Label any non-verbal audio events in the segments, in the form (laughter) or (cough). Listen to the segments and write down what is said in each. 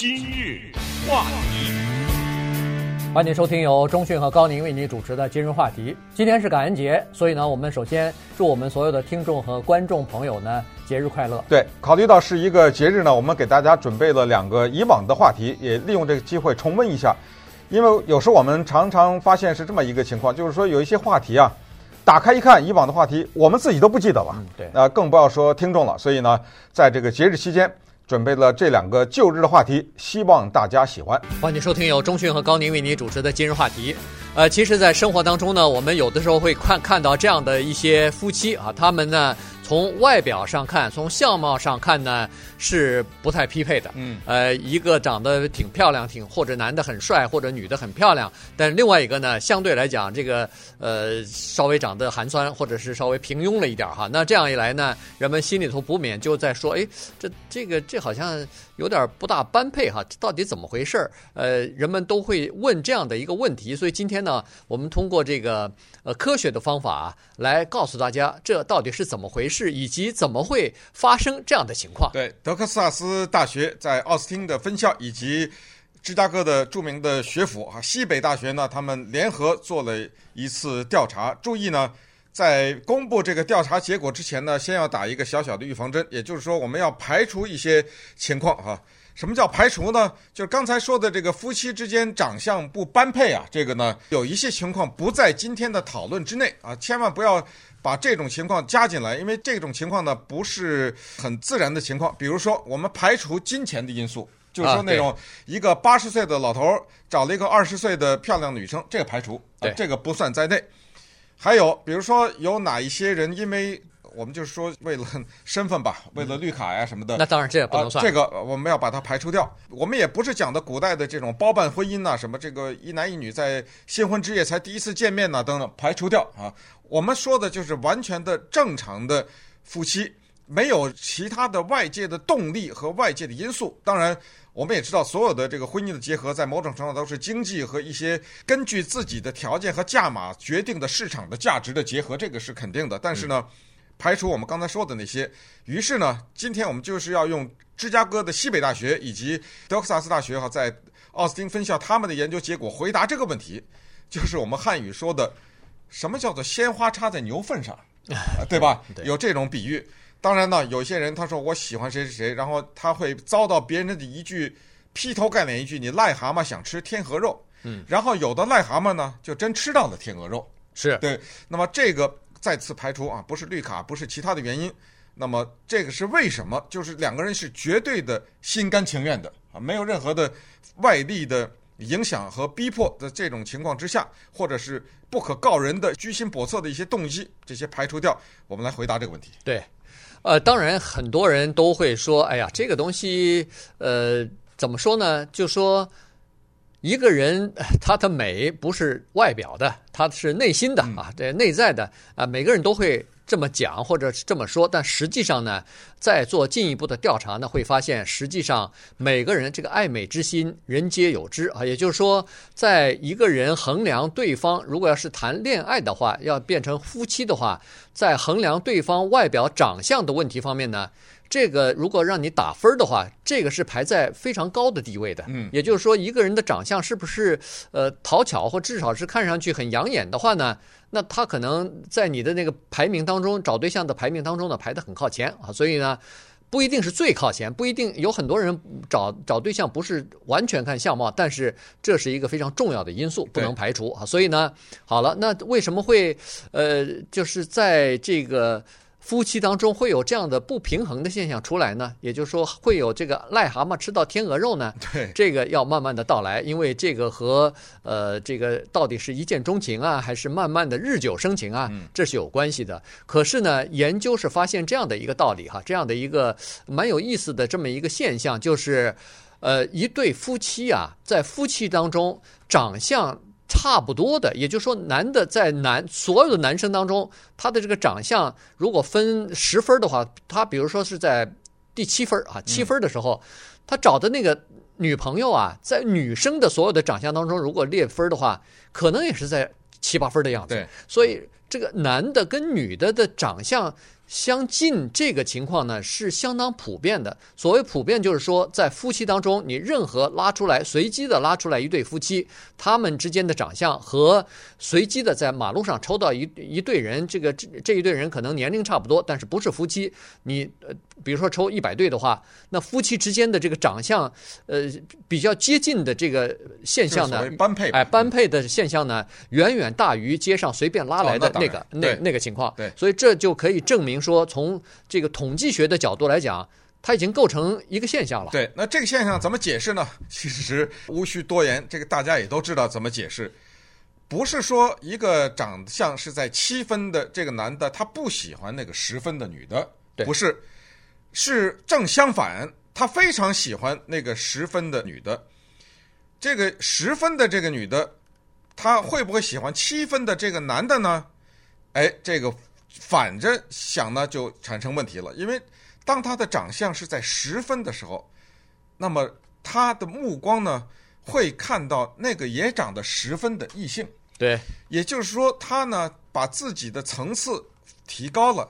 今日话题，欢迎收听由中讯和高宁为您主持的今日话题。今天是感恩节，所以呢，我们首先祝我们所有的听众和观众朋友呢节日快乐。对，考虑到是一个节日呢，我们给大家准备了两个以往的话题，也利用这个机会重温一下。因为有时候我们常常发现是这么一个情况，就是说有一些话题啊，打开一看以往的话题，我们自己都不记得了。嗯，对，呃，更不要说听众了。所以呢，在这个节日期间。准备了这两个旧日的话题，希望大家喜欢。欢迎收听由中讯和高宁为您主持的今日话题。呃，其实，在生活当中呢，我们有的时候会看看到这样的一些夫妻啊，他们呢。从外表上看，从相貌上看呢，是不太匹配的。嗯，呃，一个长得挺漂亮，挺或者男的很帅，或者女的很漂亮，但另外一个呢，相对来讲，这个呃稍微长得寒酸，或者是稍微平庸了一点哈。那这样一来呢，人们心里头不免就在说，哎，这这个这好像有点不大般配哈，到底怎么回事？呃，人们都会问这样的一个问题。所以今天呢，我们通过这个呃科学的方法来告诉大家，这到底是怎么回事。是以及怎么会发生这样的情况？对，德克萨斯大学在奥斯汀的分校以及芝加哥的著名的学府哈，西北大学呢，他们联合做了一次调查。注意呢，在公布这个调查结果之前呢，先要打一个小小的预防针，也就是说，我们要排除一些情况哈。什么叫排除呢？就是刚才说的这个夫妻之间长相不般配啊，这个呢，有一些情况不在今天的讨论之内啊，千万不要。把这种情况加进来，因为这种情况呢不是很自然的情况。比如说，我们排除金钱的因素，就是说那种一个八十岁的老头找了一个二十岁的漂亮的女生，这个排除，啊，这个不算在内。还有，比如说有哪一些人因为。我们就是说，为了身份吧，为了绿卡呀什么的。那当然，这也不能算。这个我们要把它排除掉。我们也不是讲的古代的这种包办婚姻呐，什么这个一男一女在新婚之夜才第一次见面呐，等等，排除掉啊。我们说的就是完全的正常的夫妻，没有其他的外界的动力和外界的因素。当然，我们也知道，所有的这个婚姻的结合，在某种程度都是经济和一些根据自己的条件和价码决定的市场的价值的结合，这个是肯定的。但是呢。嗯排除我们刚才说的那些，于是呢，今天我们就是要用芝加哥的西北大学以及德克萨斯大学哈，在奥斯汀分校他们的研究结果回答这个问题，就是我们汉语说的什么叫做鲜花插在牛粪上，(laughs) 对吧？有这种比喻。当然呢，有些人他说我喜欢谁谁谁，然后他会遭到别人的一句劈头盖脸一句你癞蛤蟆想吃天鹅肉，嗯，然后有的癞蛤蟆呢就真吃到了天鹅肉，是对。那么这个。再次排除啊，不是绿卡，不是其他的原因，那么这个是为什么？就是两个人是绝对的心甘情愿的啊，没有任何的外力的影响和逼迫的这种情况之下，或者是不可告人的居心叵测的一些动机，这些排除掉，我们来回答这个问题。对，呃，当然很多人都会说，哎呀，这个东西，呃，怎么说呢？就说。一个人他的美不是外表的，他是内心的啊，这内在的啊，每个人都会这么讲或者是这么说，但实际上呢，在做进一步的调查呢，会发现实际上每个人这个爱美之心人皆有之啊，也就是说，在一个人衡量对方，如果要是谈恋爱的话，要变成夫妻的话，在衡量对方外表长相的问题方面呢。这个如果让你打分的话，这个是排在非常高的地位的。嗯，也就是说，一个人的长相是不是呃讨巧，或至少是看上去很养眼的话呢，那他可能在你的那个排名当中，找对象的排名当中呢，排得很靠前啊。所以呢，不一定是最靠前，不一定有很多人找找对象不是完全看相貌，但是这是一个非常重要的因素，不能排除啊。所以呢，好了，那为什么会呃，就是在这个。夫妻当中会有这样的不平衡的现象出来呢？也就是说，会有这个癞蛤蟆吃到天鹅肉呢？(laughs) 对，这个要慢慢的到来，因为这个和呃，这个到底是一见钟情啊，还是慢慢的日久生情啊，这是有关系的。可是呢，研究是发现这样的一个道理哈，这样的一个蛮有意思的这么一个现象，就是呃，一对夫妻啊，在夫妻当中长相。差不多的，也就是说，男的在男所有的男生当中，他的这个长相如果分十分的话，他比如说是在第七分啊，七分的时候，他找的那个女朋友啊，在女生的所有的长相当中，如果列分的话，可能也是在七八分的样子。对，所以这个男的跟女的的长相相近这个情况呢是相当普遍的。所谓普遍，就是说在夫妻当中，你任何拉出来随机的拉出来一对夫妻，他们之间的长相和随机的在马路上抽到一一对人，这个这这一对人可能年龄差不多，但是不是夫妻。你呃，比如说抽一百对的话，那夫妻之间的这个长相，呃，比较接近的这个现象呢，般配哎，般配的现象呢，远远大于街上随便拉来的那个、哦、那那，那个情况。对，所以这就可以证明。说从这个统计学的角度来讲，它已经构成一个现象了。对，那这个现象怎么解释呢？其实无需多言，这个大家也都知道怎么解释。不是说一个长相是在七分的这个男的，他不喜欢那个十分的女的，对，不是，是正相反，他非常喜欢那个十分的女的。这个十分的这个女的，她会不会喜欢七分的这个男的呢？哎，这个。反着想呢，就产生问题了。因为当他的长相是在十分的时候，那么他的目光呢，会看到那个也长得十分的异性。对，也就是说，他呢把自己的层次提高了。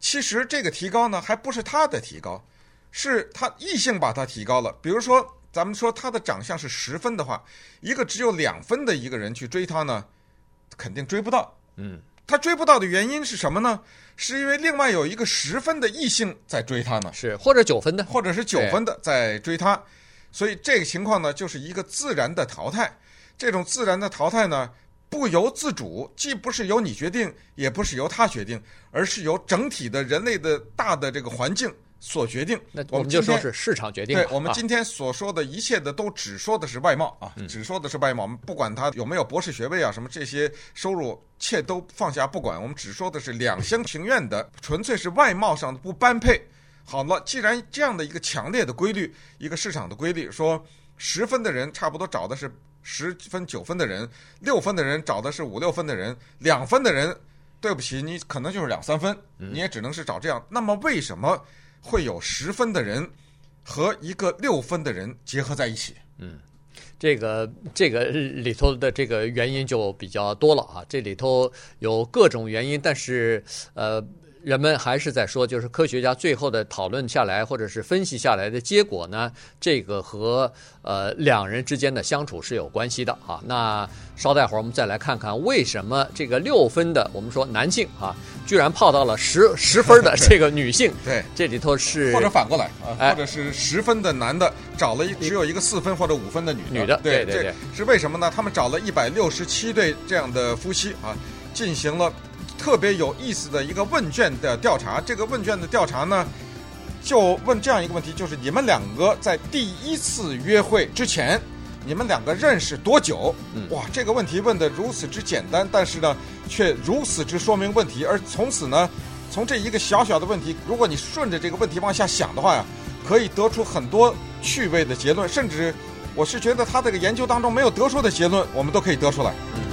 其实这个提高呢，还不是他的提高，是他异性把他提高了。比如说，咱们说他的长相是十分的话，一个只有两分的一个人去追他呢，肯定追不到。嗯。他追不到的原因是什么呢？是因为另外有一个十分的异性在追他呢，是或者九分的，或者是九分的在追他，所以这个情况呢，就是一个自然的淘汰。这种自然的淘汰呢，不由自主，既不是由你决定，也不是由他决定，而是由整体的人类的大的这个环境。所决定，那我们就说是市场决定。对，我们今天所说的一切的都只说的是外貌啊，只说的是外貌。我们不管他有没有博士学位啊，什么这些收入，切都放下不管。我们只说的是两厢情愿的，纯粹是外貌上的不般配。好了，既然这样的一个强烈的规律，一个市场的规律，说十分的人差不多找的是十分九分的人，六分的人找的是五六分的人，两分的人，对不起，你可能就是两三分，你也只能是找这样。那么为什么？会有十分的人和一个六分的人结合在一起。嗯，这个这个里头的这个原因就比较多了啊，这里头有各种原因，但是呃。人们还是在说，就是科学家最后的讨论下来，或者是分析下来的结果呢，这个和呃两人之间的相处是有关系的啊。那稍待会儿我们再来看看，为什么这个六分的我们说男性啊，(laughs) 居然泡到了十十分的这个女性？对，这里头是或者反过来啊，或者是十分的男的找了一只有一个四分或者五分的女女的，对对对，对，是为什么呢？他们找了一百六十七对这样的夫妻啊，进行了。特别有意思的一个问卷的调查，这个问卷的调查呢，就问这样一个问题，就是你们两个在第一次约会之前，你们两个认识多久？哇，这个问题问的如此之简单，但是呢，却如此之说明问题。而从此呢，从这一个小小的问题，如果你顺着这个问题往下想的话呀，可以得出很多趣味的结论，甚至我是觉得他这个研究当中没有得出的结论，我们都可以得出来。话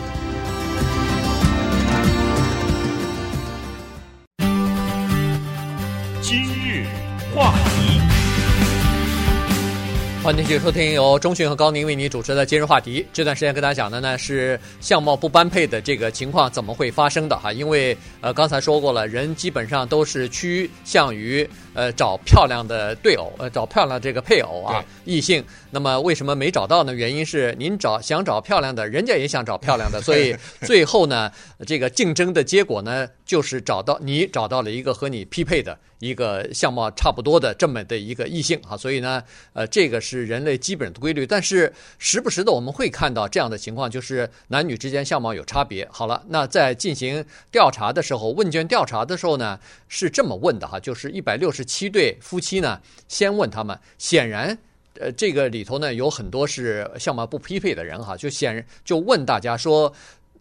欢迎继续收听由中讯和高宁为你主持的今日话题。这段时间跟大家讲的呢是相貌不般配的这个情况怎么会发生的哈？因为呃刚才说过了，人基本上都是趋向于呃找漂亮的对偶，呃找漂亮这个配偶啊异性。那么为什么没找到呢？原因是您找想找漂亮的，人家也想找漂亮的，(laughs) 所以最后呢这个竞争的结果呢就是找到你找到了一个和你匹配的。一个相貌差不多的这么的一个异性啊，所以呢，呃，这个是人类基本的规律。但是时不时的我们会看到这样的情况，就是男女之间相貌有差别。好了，那在进行调查的时候，问卷调查的时候呢，是这么问的哈，就是一百六十七对夫妻呢，先问他们，显然，呃，这个里头呢有很多是相貌不匹配的人哈，就显就问大家说，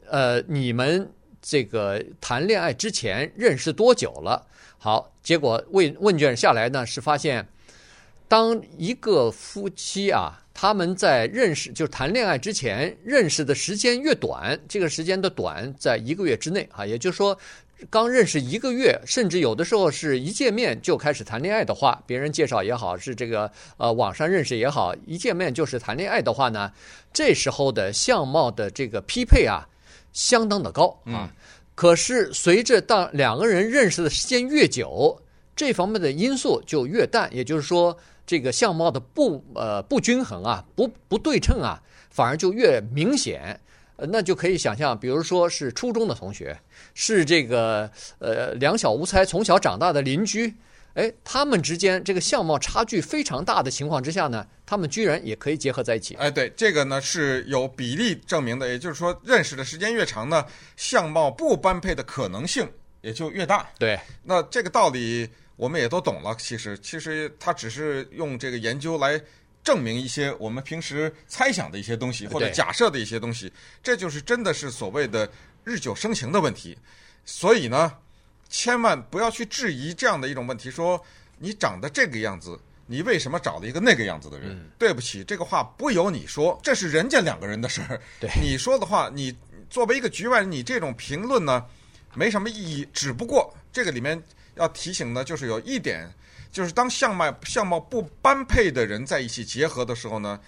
呃，你们这个谈恋爱之前认识多久了？好，结果问问卷下来呢，是发现，当一个夫妻啊，他们在认识就谈恋爱之前认识的时间越短，这个时间的短，在一个月之内啊，也就是说，刚认识一个月，甚至有的时候是一见面就开始谈恋爱的话，别人介绍也好，是这个呃网上认识也好，一见面就是谈恋爱的话呢，这时候的相貌的这个匹配啊，相当的高啊。可是随着当两个人认识的时间越久，这方面的因素就越淡。也就是说，这个相貌的不呃不均衡啊，不不对称啊，反而就越明显。呃，那就可以想象，比如说是初中的同学，是这个呃两小无猜从小长大的邻居。哎，他们之间这个相貌差距非常大的情况之下呢，他们居然也可以结合在一起。哎，对，这个呢是有比例证明的，也就是说，认识的时间越长呢，相貌不般配的可能性也就越大。对，那这个道理我们也都懂了。其实，其实他只是用这个研究来证明一些我们平时猜想的一些东西，或者假设的一些东西。这就是真的是所谓的日久生情的问题。所以呢。千万不要去质疑这样的一种问题，说你长得这个样子，你为什么找了一个那个样子的人？嗯、对不起，这个话不由你说，这是人家两个人的事儿。对，你说的话，你作为一个局外人，你这种评论呢，没什么意义。只不过这个里面要提醒的，就是有一点，就是当相貌相貌不般配的人在一起结合的时候呢，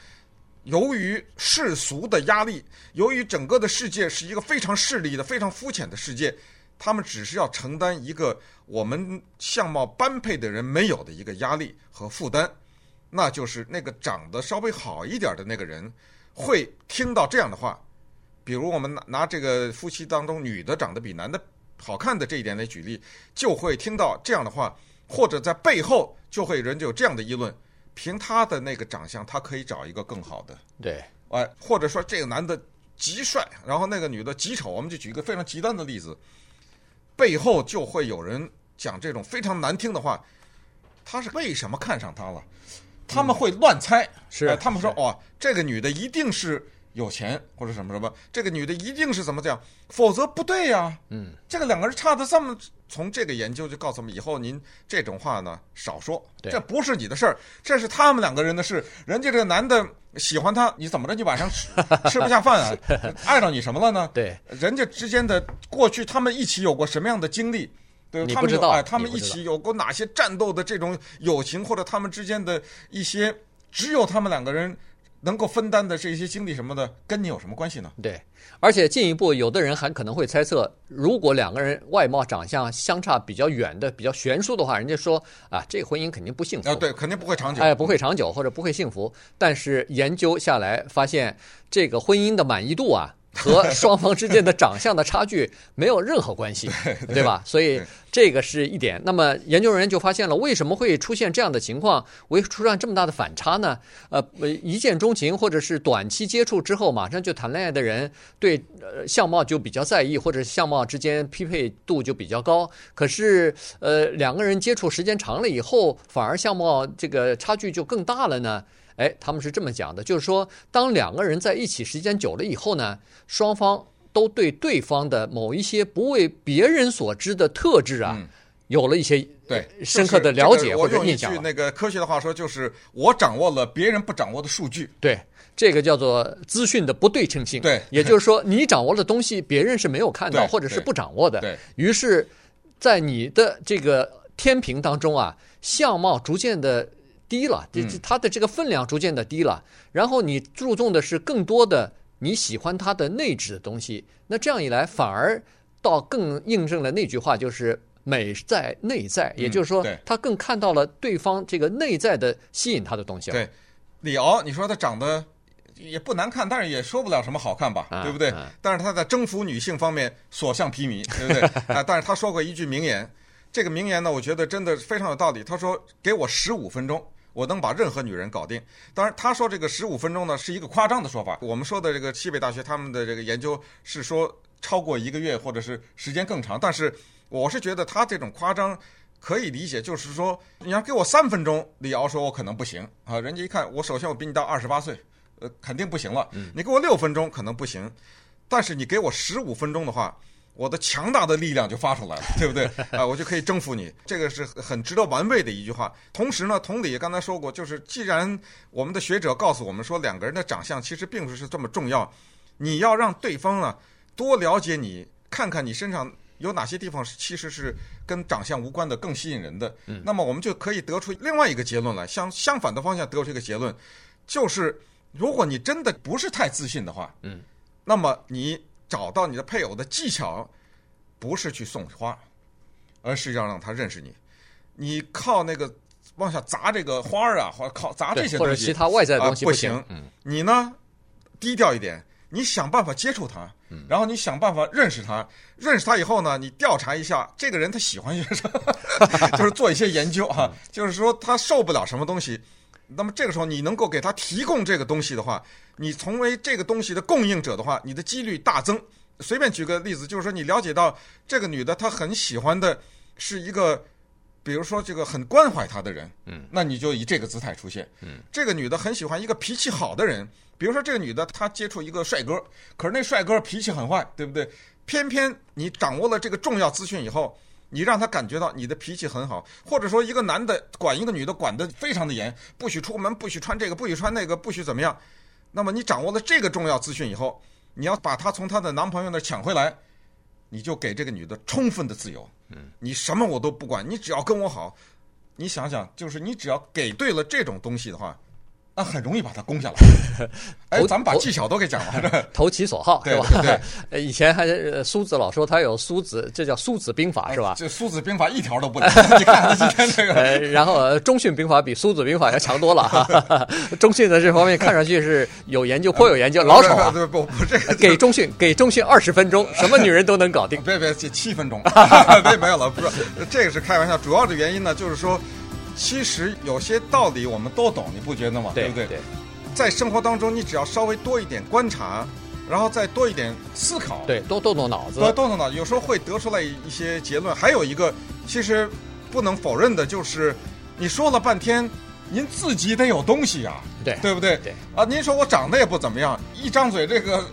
由于世俗的压力，由于整个的世界是一个非常势利的、非常肤浅的世界。他们只是要承担一个我们相貌般配的人没有的一个压力和负担，那就是那个长得稍微好一点的那个人会听到这样的话，比如我们拿这个夫妻当中女的长得比男的好看的这一点来举例，就会听到这样的话，或者在背后就会人就有这样的议论，凭他的那个长相，他可以找一个更好的，对，哎，或者说这个男的极帅，然后那个女的极丑，我们就举一个非常极端的例子。背后就会有人讲这种非常难听的话，他是为什么看上他了？他们会乱猜，嗯、是、哎、他们说哦，这个女的一定是有钱或者什么什么，这个女的一定是怎么讲，否则不对呀、啊。嗯，这个两个人差的这么，从这个研究就告诉我们，以后您这种话呢少说，这不是你的事儿，这是他们两个人的事。人家这个男的喜欢她，你怎么着？你晚上吃 (laughs) 吃不下饭啊？(laughs) 碍着你什么了呢？对，人家之间的过去，他们一起有过什么样的经历？对，他们有，哎，他们一起有过哪些战斗的这种友情，或者他们之间的一些只有他们两个人能够分担的这些经历什么的，跟你有什么关系呢？对，而且进一步，有的人还可能会猜测，如果两个人外貌长相相差比较远的、比较悬殊的话，人家说啊，这个婚姻肯定不幸福。啊，对，肯定不会长久。哎，不会长久，或者不会幸福。但是研究下来发现，这个婚姻的满意度啊。和双方之间的长相的差距没有任何关系，对，吧？所以这个是一点。那么研究人员就发现了，为什么会出现这样的情况？为出现这么大的反差呢？呃，一见钟情或者是短期接触之后马上就谈恋爱的人，对呃相貌就比较在意，或者相貌之间匹配度就比较高。可是呃两个人接触时间长了以后，反而相貌这个差距就更大了呢？哎，他们是这么讲的，就是说，当两个人在一起时间久了以后呢，双方都对对方的某一些不为别人所知的特质啊，嗯、有了一些对深刻的了解或者印象。我用一句那个科学的话说，就是我掌握了别人不掌握的数据。对，这个叫做资讯的不对称性。对，也就是说，你掌握的东西，别人是没有看到或者是不掌握的。对，于是，在你的这个天平当中啊，相貌逐渐的。低了，这这它的这个分量逐渐的低了，然后你注重的是更多的你喜欢它的内置的东西，那这样一来反而倒更印证了那句话，就是美在内在，也就是说，他更看到了对方这个内在的吸引他的东西。对，李敖，你说他长得也不难看，但是也说不了什么好看吧，对不对？但是他在征服女性方面所向披靡，(laughs) 对不对？(laughs) 啊，但是他说过一句名言，这个名言呢，我觉得真的非常有道理。他说：“给我十五分钟。”我能把任何女人搞定。当然，他说这个十五分钟呢是一个夸张的说法。我们说的这个西北大学他们的这个研究是说超过一个月或者是时间更长。但是我是觉得他这种夸张可以理解，就是说你要给我三分钟，李敖说我可能不行啊。人家一看我首先我比你大二十八岁，呃，肯定不行了。你给我六分钟可能不行，但是你给我十五分钟的话。我的强大的力量就发出来了，对不对？啊，我就可以征服你，这个是很值得玩味的一句话。同时呢，同理，刚才说过，就是既然我们的学者告诉我们说，两个人的长相其实并不是这么重要，你要让对方呢多了解你，看看你身上有哪些地方其实是跟长相无关的，更吸引人的。嗯，那么我们就可以得出另外一个结论来，相相反的方向得出一个结论，就是如果你真的不是太自信的话，嗯，那么你。找到你的配偶的技巧，不是去送花，而是要让他认识你。你靠那个往下砸这个花儿啊，或靠砸这些东西，或者其他外在的东西不行。嗯，你呢，低调一点，你想办法接触他，然后你想办法认识他。认识他以后呢，你调查一下这个人他喜欢些什么，(laughs) 就是做一些研究啊，就是说他受不了什么东西。那么这个时候你能够给他提供这个东西的话，你成为这个东西的供应者的话，你的几率大增。随便举个例子，就是说你了解到这个女的她很喜欢的是一个，比如说这个很关怀她的人，嗯，那你就以这个姿态出现，嗯，这个女的很喜欢一个脾气好的人，比如说这个女的她接触一个帅哥，可是那帅哥脾气很坏，对不对？偏偏你掌握了这个重要资讯以后，你让他感觉到你的脾气很好，或者说一个男的管一个女的管得非常的严，不许出门，不许穿这个，不许穿那个，不许怎么样。那么你掌握了这个重要资讯以后。你要把她从她的男朋友那抢回来，你就给这个女的充分的自由。嗯，你什么我都不管，你只要跟我好。你想想，就是你只要给对了这种东西的话。那很容易把它攻下来。(laughs) 哎，咱们把技巧都给讲完了，(laughs) 投其所好，对吧？对，(laughs) 以前还苏子老说他有苏子，这叫苏子兵法是吧？这苏子兵法一条都不能。你看今天这个，然后中训兵法比苏子兵法要强多了哈。中训的这方面看上去是有研究，颇有研究，老手啊。不不不，这个给中训，给中训二十分钟，什么女人都能搞定。别别，这七分钟，别没有了，不是，这个是开玩笑。主要的原因呢，就是说。其实有些道理我们都懂，你不觉得吗？对，对不对？对，在生活当中，你只要稍微多一点观察，然后再多一点思考，对，多动动脑子，多动动脑子，有时候会得出来一些结论。还有一个，其实不能否认的就是，你说了半天，您自己得有东西呀，对，对不对？对啊，您说我长得也不怎么样，一张嘴这个，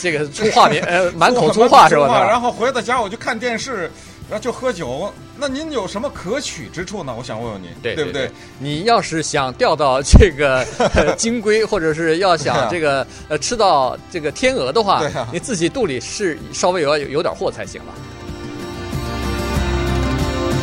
这个粗话别呃，满口粗话是 (laughs) 吧？然后回到家我就看电视。然后就喝酒，那您有什么可取之处呢？我想问问您，对对不对？你要是想钓到这个 (laughs) 金龟，或者是要想这个呃吃到这个天鹅的话，你自己肚里是稍微有有点货才行了。